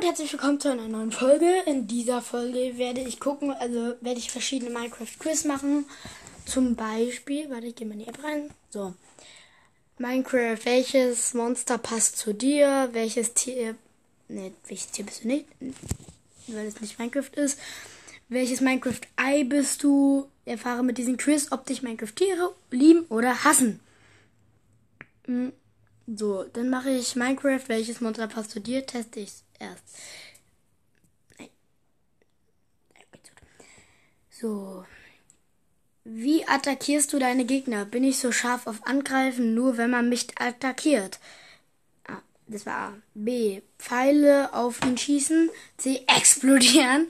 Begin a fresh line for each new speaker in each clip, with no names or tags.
und herzlich willkommen zu einer neuen Folge. In dieser Folge werde ich gucken, also werde ich verschiedene Minecraft-Quiz machen. Zum Beispiel, warte, ich gehe mal in die App rein. So. Minecraft, welches Monster passt zu dir? Welches Tier. Ne, welches Tier bist du nicht? Weil es nicht Minecraft ist. Welches Minecraft-Ei bist du? Erfahre mit diesem Quiz, ob dich Minecraft-Tiere lieben oder hassen. Hm, so, dann mache ich Minecraft. Welches Monster passt zu dir? Teste ich erst. So. Wie attackierst du deine Gegner? Bin ich so scharf auf Angreifen, nur wenn man mich attackiert? A. Das war A. B. Pfeile auf ihn schießen. C. Explodieren.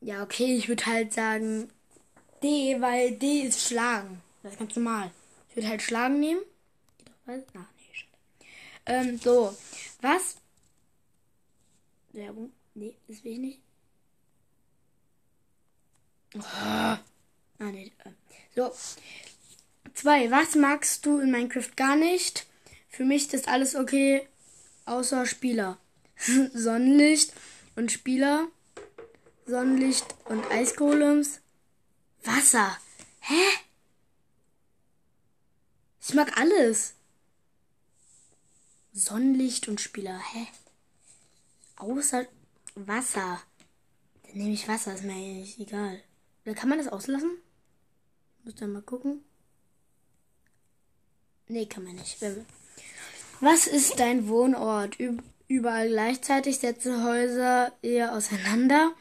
Ja, okay, ich würde halt sagen D, weil D ist schlagen. Das ist ganz normal. Ich würde halt schlagen nehmen. Ähm, so. Was? Werbung? Nee, das will ich nicht. Oh. Ah, nee. Äh. So. Zwei. Was magst du in Minecraft gar nicht? Für mich ist alles okay, außer Spieler. Sonnenlicht und Spieler. Sonnenlicht und Eisgolems. Wasser. Hä? Ich mag alles. Sonnenlicht und Spieler. Hä? Außer Wasser. Dann nehme ich Wasser, ist mir eigentlich egal. Oder kann man das auslassen? Muss dann mal gucken. Nee, kann man nicht. Was ist dein Wohnort? Überall gleichzeitig setze Häuser eher auseinander.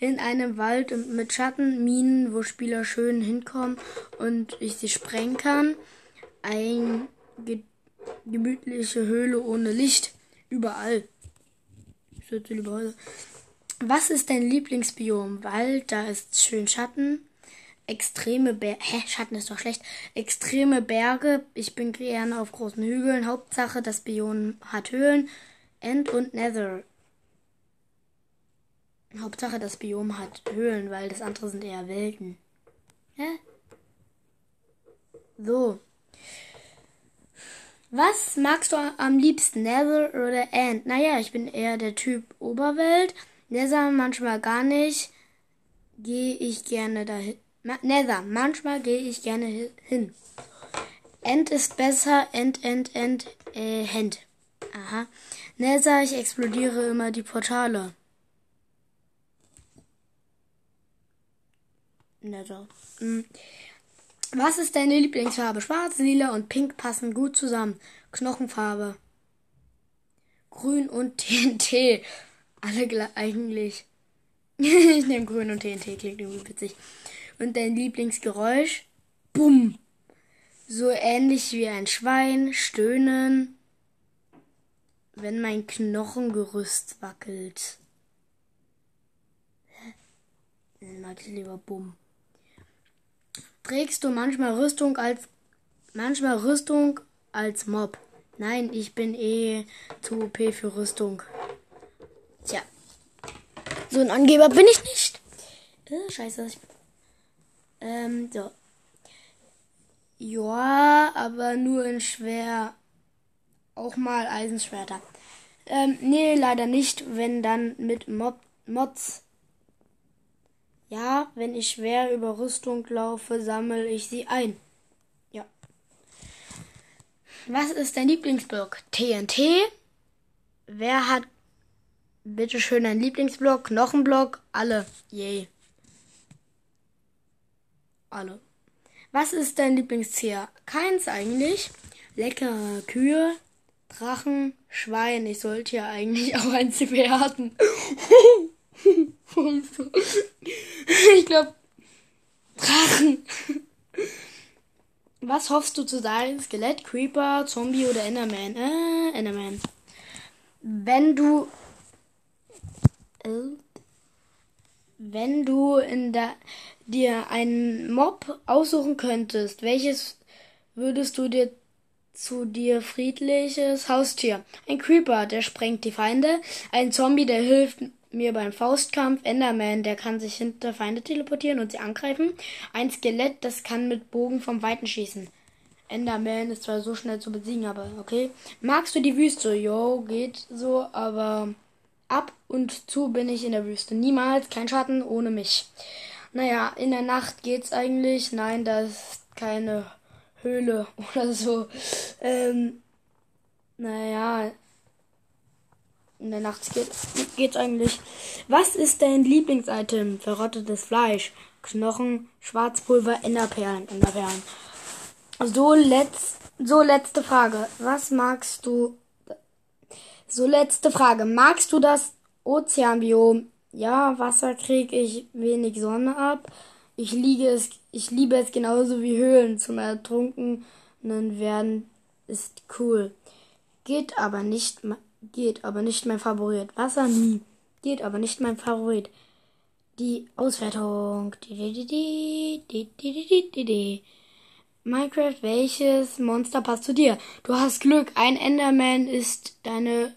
In einem Wald mit Schatten, Minen, wo Spieler schön hinkommen und ich sie sprengen kann. Ein gemütliche Höhle ohne Licht. Überall. Lieber heute. Was ist dein Lieblingsbiom? Wald, da ist schön Schatten. Extreme Berge. Hä, Schatten ist doch schlecht. Extreme Berge. Ich bin gerne auf großen Hügeln. Hauptsache, das Biom hat Höhlen. End und Nether. Hauptsache, das Biom hat Höhlen, weil das andere sind eher Welten. Hä? So. Was magst du am liebsten, Nether oder End? Naja, ich bin eher der Typ Oberwelt. Nether manchmal gar nicht. Gehe ich gerne dahin. Nether, manchmal gehe ich gerne hin. End ist besser. End, End, End, äh, Hand. Aha. Nether, ich explodiere immer die Portale. Nether. Mhm. Was ist deine Lieblingsfarbe? Schwarz, lila und pink passen gut zusammen. Knochenfarbe. Grün und TNT. Alle eigentlich. ich nehme grün und TNT, klingt irgendwie witzig. Und dein Lieblingsgeräusch? Bumm. So ähnlich wie ein Schwein, stöhnen, wenn mein Knochengerüst wackelt. Dann mag ich lieber Bumm. Trägst du manchmal Rüstung als manchmal Rüstung als Mob? Nein, ich bin eh zu OP für Rüstung. Tja. So ein Angeber bin ich nicht. Äh, scheiße. Ähm, so. Ja, aber nur in schwer. Auch mal Eisenschwerter. Ähm, nee, leider nicht. Wenn dann mit Mob Mods. Ja, wenn ich schwer über Rüstung laufe, sammle ich sie ein. Ja. Was ist dein Lieblingsblock? TNT? Wer hat bitte schön ein Lieblingsblock? Knochenblock? Alle. Yay. Alle. Was ist dein Lieblingstier? Keins eigentlich. Leckere Kühe, Drachen, Schwein. Ich sollte ja eigentlich auch eins werden. ich glaube, Drachen. Was hoffst du zu sein? Skelett, Creeper, Zombie oder Enderman? Äh, Enderman. Wenn du. Äh, wenn du in der, dir einen Mob aussuchen könntest, welches würdest du dir zu dir friedliches Haustier? Ein Creeper, der sprengt die Feinde. Ein Zombie, der hilft mir beim Faustkampf. Enderman, der kann sich hinter Feinde teleportieren und sie angreifen. Ein Skelett, das kann mit Bogen vom Weiten schießen. Enderman ist zwar so schnell zu besiegen, aber okay. Magst du die Wüste? Jo, geht so, aber ab und zu bin ich in der Wüste. Niemals kein Schatten ohne mich. Naja, in der Nacht geht's eigentlich. Nein, da ist keine Höhle oder so. Ähm, naja, in der Nacht geht, geht's eigentlich. Was ist dein Lieblingsitem? Verrottetes Fleisch, Knochen, Schwarzpulver, Enderperlen, Enderperlen. So, letz, so letzte Frage. Was magst du? So letzte Frage. Magst du das Ozeanbiom? Ja, Wasser krieg ich wenig Sonne ab. Ich liege es, ich liebe es genauso wie Höhlen zum Ertrunkenen werden ist cool. Geht aber nicht, geht aber nicht mein Favorit. Wasser nie. Geht aber nicht mein Favorit. Die Auswertung. Minecraft, welches Monster passt zu dir? Du hast Glück. Ein Enderman ist deine,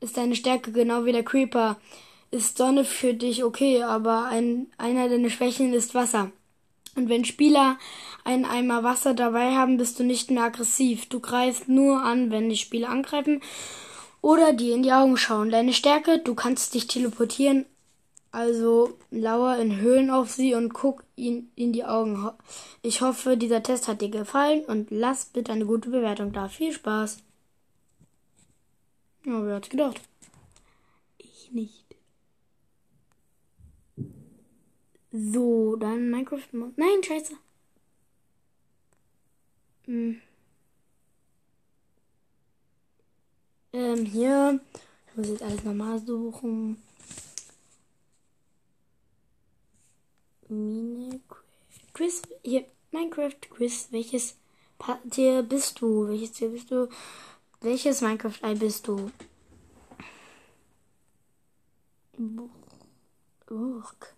ist deine Stärke, genau wie der Creeper. Ist Sonne für dich okay, aber ein, einer deiner Schwächen ist Wasser. Und wenn Spieler einen Eimer Wasser dabei haben, bist du nicht mehr aggressiv. Du greifst nur an, wenn die Spieler angreifen oder dir in die Augen schauen. Deine Stärke, du kannst dich teleportieren, also lauer in Höhlen auf sie und guck ihn in die Augen. Ich hoffe, dieser Test hat dir gefallen und lass bitte eine gute Bewertung da. Viel Spaß. Ja, wer hat's gedacht? Ich nicht. So, dann Minecraft. Nein, scheiße. Hm. Ähm, hier. Ich muss jetzt alles nochmal suchen. Minecraft. Quiz. Hier. Minecraft Quiz. Welches Tier bist du? Welches Tier bist du? Welches Minecraft-Ei bist du? Burg.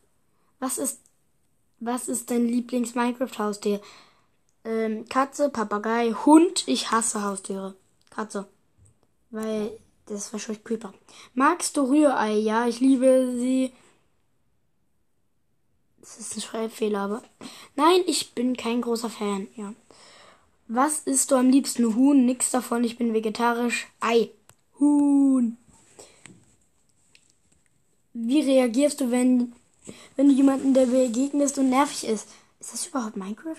Was ist, was ist dein Lieblings-Minecraft-Haustier? Ähm, Katze, Papagei, Hund. Ich hasse Haustiere. Katze. Weil das ist wahrscheinlich Creeper. Magst du Rührei? Ja, ich liebe sie. Das ist ein Schreibfehler, aber. Nein, ich bin kein großer Fan, ja. Was isst du am liebsten? Huhn? Nix davon, ich bin vegetarisch. Ei. Huhn. Wie reagierst du, wenn wenn du jemanden, der begegnest und nervig ist. Ist das überhaupt Minecraft?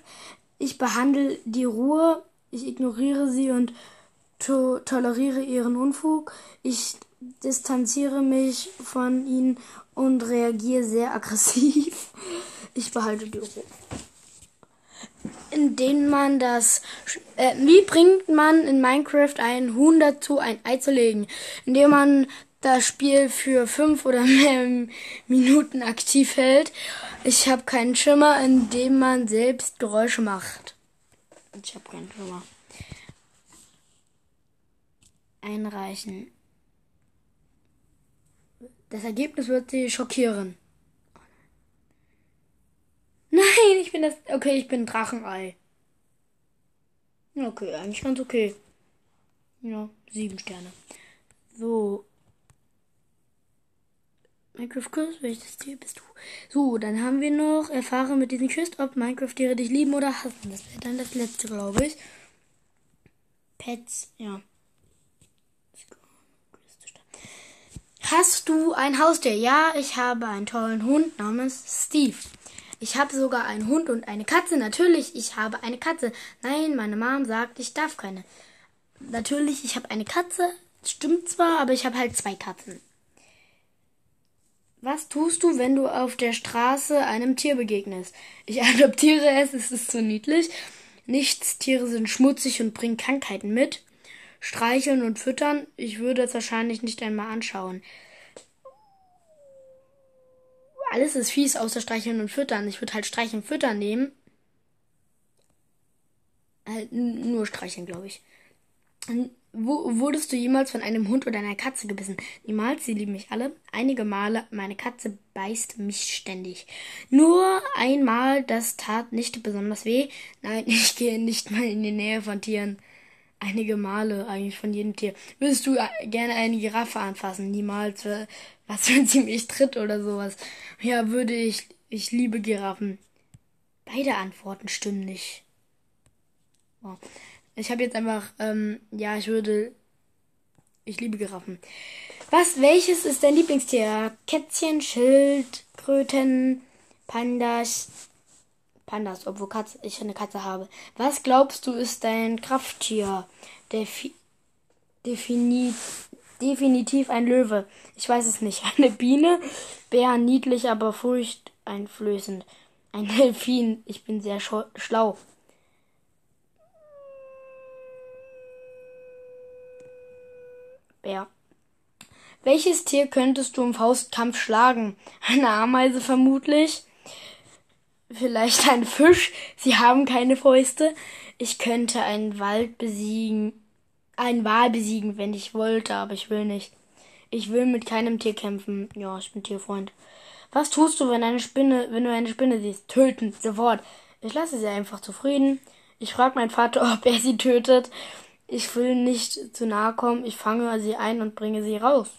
Ich behandle die Ruhe, ich ignoriere sie und to toleriere ihren Unfug. Ich distanziere mich von ihnen und reagiere sehr aggressiv. Ich behalte die Ruhe. Indem man das. Äh, wie bringt man in Minecraft einen Huhn dazu, ein Ei zu legen? Indem man das Spiel für fünf oder mehr Minuten aktiv hält. Ich habe keinen Schimmer, in dem man selbst Geräusche macht. Ich habe keinen Schimmer. Einreichen. Das Ergebnis wird sie schockieren. Nein, ich bin das. Okay, ich bin Drachenei. Okay, eigentlich ganz okay. Ja, sieben Sterne. So, Minecraft Quiz, welches Tier bist du? So, dann haben wir noch, erfahre mit diesem Quiz, ob Minecraft-Tiere dich lieben oder hassen. Das wäre dann das letzte, glaube ich. Pets, ja. Hast du ein Haustier? Ja, ich habe einen tollen Hund namens Steve. Ich habe sogar einen Hund und eine Katze. Natürlich, ich habe eine Katze. Nein, meine Mom sagt, ich darf keine. Natürlich, ich habe eine Katze. Stimmt zwar, aber ich habe halt zwei Katzen. Was tust du, wenn du auf der Straße einem Tier begegnest? Ich adoptiere es, es ist so niedlich. Nichts, Tiere sind schmutzig und bringen Krankheiten mit. Streicheln und füttern, ich würde es wahrscheinlich nicht einmal anschauen. Alles ist fies außer Streicheln und Füttern. Ich würde halt Streicheln und Füttern nehmen. Halt nur Streicheln, glaube ich. Wo, wurdest du jemals von einem Hund oder einer Katze gebissen? Niemals, sie lieben mich alle. Einige Male, meine Katze beißt mich ständig. Nur einmal, das tat nicht besonders weh. Nein, ich gehe nicht mal in die Nähe von Tieren. Einige Male eigentlich von jedem Tier. Würdest du äh, gerne eine Giraffe anfassen? Niemals. Äh, was, wenn sie mich tritt oder sowas? Ja, würde ich. Ich liebe Giraffen. Beide Antworten stimmen nicht. Oh. Ich habe jetzt einfach, ähm, ja, ich würde. Ich liebe Giraffen. Was, welches ist dein Lieblingstier? Kätzchen, Schildkröten, Pandas, Pandas, obwohl Katze, ich eine Katze habe. Was glaubst du ist dein Krafttier? Defi defini definitiv ein Löwe. Ich weiß es nicht. Eine Biene, Bär, niedlich, aber furchteinflößend. Ein Delfin. Ich bin sehr schlau. Bär. Welches Tier könntest du im Faustkampf schlagen? Eine Ameise vermutlich. Vielleicht ein Fisch. Sie haben keine Fäuste. Ich könnte einen Wald besiegen. Einen Wal besiegen, wenn ich wollte, aber ich will nicht. Ich will mit keinem Tier kämpfen. Ja, ich bin Tierfreund. Was tust du, wenn eine Spinne, wenn du eine Spinne siehst? Töten, sofort. Ich lasse sie einfach zufrieden. Ich frage meinen Vater, ob er sie tötet. Ich will nicht zu nahe kommen. Ich fange sie ein und bringe sie raus.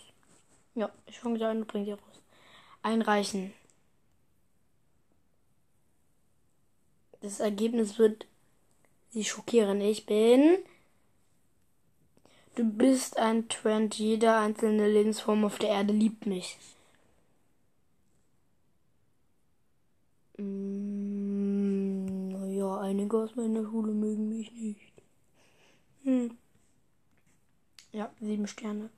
Ja, ich fange sie ein und bringe sie raus. Einreichen. Das Ergebnis wird sie schockieren. Ich bin. Du bist ein Trend. Jede einzelne Lebensform auf der Erde liebt mich. Mm, naja, einige aus meiner Schule mögen mich nicht. Hm. Ja, sieben Sterne.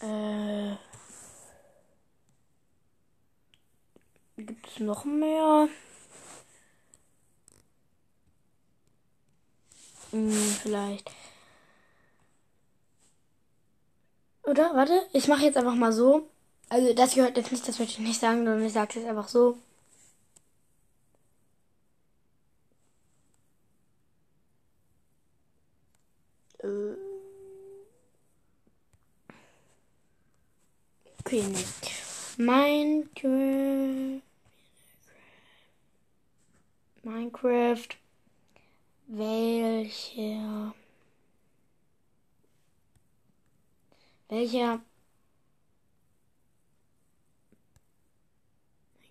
Äh. Gibt es noch mehr? Hm, vielleicht. Oder? Warte, ich mache jetzt einfach mal so. Also das gehört jetzt nicht, das möchte ich nicht sagen, sondern ich sage es jetzt einfach so. Äh. Okay, nee. Minecraft. Minecraft. Welcher? Welcher?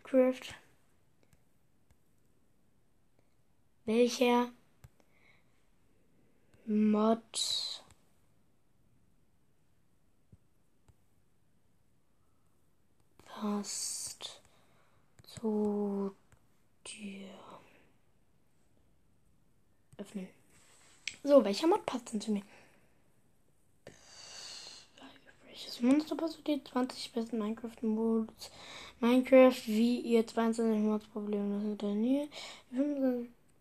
Minecraft. Welcher Mod passt zu dir? Öffnen. So, welcher Mod passt denn zu mir? Welches Monster passt die 20 besten Minecraft-Mods? Minecraft, wie ihr 22 Mods der Nähe.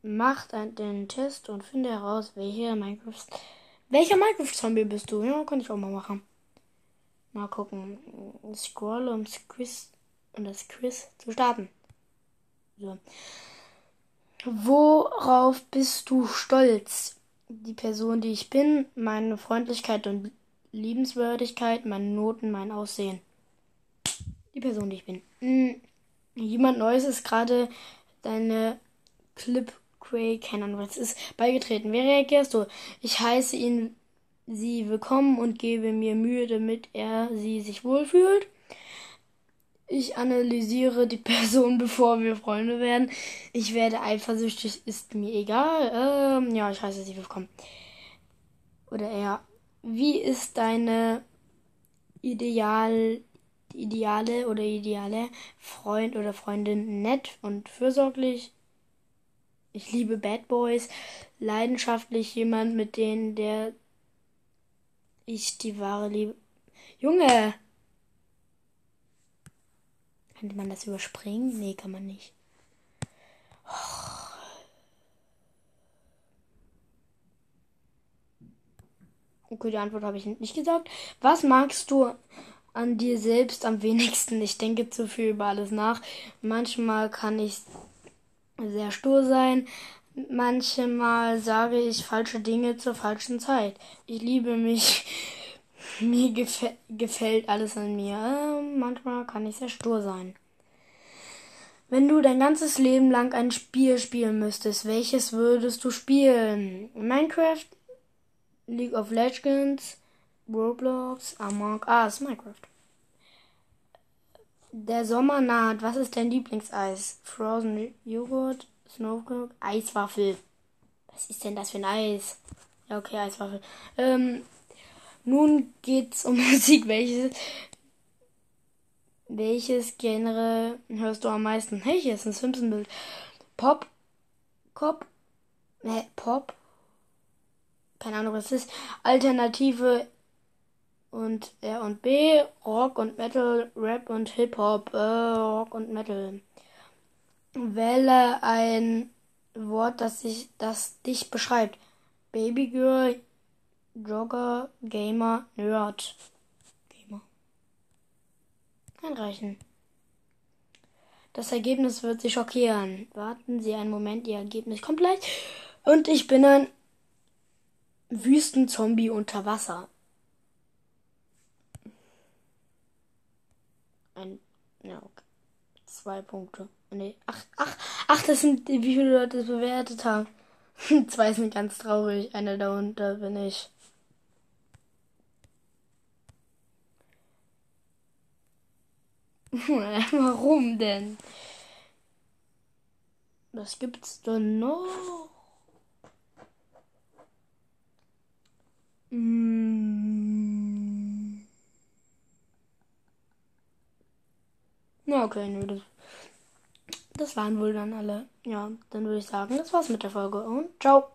Macht den Test und finde heraus, welcher Minecraft. Welcher Minecraft-Zombie bist du? Ja, kann ich auch mal machen. Mal gucken. Scroll, um das Quiz, das Quiz zu starten. So. Worauf bist du stolz? Die Person, die ich bin, meine Freundlichkeit und Liebenswürdigkeit, meine Noten, mein Aussehen. Die Person, die ich bin. Hm. Jemand Neues ist gerade deine Clip Cray, keine Ahnung, was ist, beigetreten. Wie reagierst du? Ich heiße ihn, sie willkommen und gebe mir Mühe, damit er sie sich wohlfühlt. Ich analysiere die Person, bevor wir Freunde werden. Ich werde eifersüchtig, ist mir egal. Ähm, ja, ich heiße sie willkommen. Oder er. Wie ist deine Ideal, ideale oder ideale Freund oder Freundin nett und fürsorglich? Ich liebe Bad Boys. Leidenschaftlich jemand, mit denen der ich die wahre Liebe. Junge! Könnte man das überspringen? Nee, kann man nicht. Okay, die Antwort habe ich nicht gesagt. Was magst du an dir selbst am wenigsten? Ich denke zu viel über alles nach. Manchmal kann ich sehr stur sein. Manchmal sage ich falsche Dinge zur falschen Zeit. Ich liebe mich. Mir gefä gefällt alles an mir. Manchmal kann ich sehr stur sein. Wenn du dein ganzes Leben lang ein Spiel spielen müsstest, welches würdest du spielen? Minecraft, League of Legends, Roblox, Among Us, Minecraft. Der Sommer naht. Was ist dein Lieblingseis? Frozen Joghurt, Snowcake, Eiswaffel. Was ist denn das für ein Eis? Ja, okay, Eiswaffel. Ähm, nun geht's um Musik. Welches, welches Genre hörst du am meisten? Hey, hier ist ein Simpson-Bild. Pop, Cop, äh, Pop, keine Ahnung, was ist. Alternative und R und B, Rock und Metal, Rap und Hip-Hop, äh, Rock und Metal. Wähle ein Wort, das, sich, das dich beschreibt. Babygirl, Jogger, Gamer, Nerd. Gamer. Einreichen. Das Ergebnis wird Sie schockieren. Warten Sie einen Moment, Ihr Ergebnis kommt gleich. Und ich bin ein Wüstenzombie unter Wasser. Ein. Ja, okay. Zwei Punkte. Nee. Ach, ach, ach, das sind wie viele Leute das bewertet haben. Zwei sind ganz traurig. Eine darunter bin ich. Warum denn? Was gibt's denn noch? Mm. Ja, okay, nö, das, das waren wohl dann alle. Ja, dann würde ich sagen, das war's mit der Folge und ciao.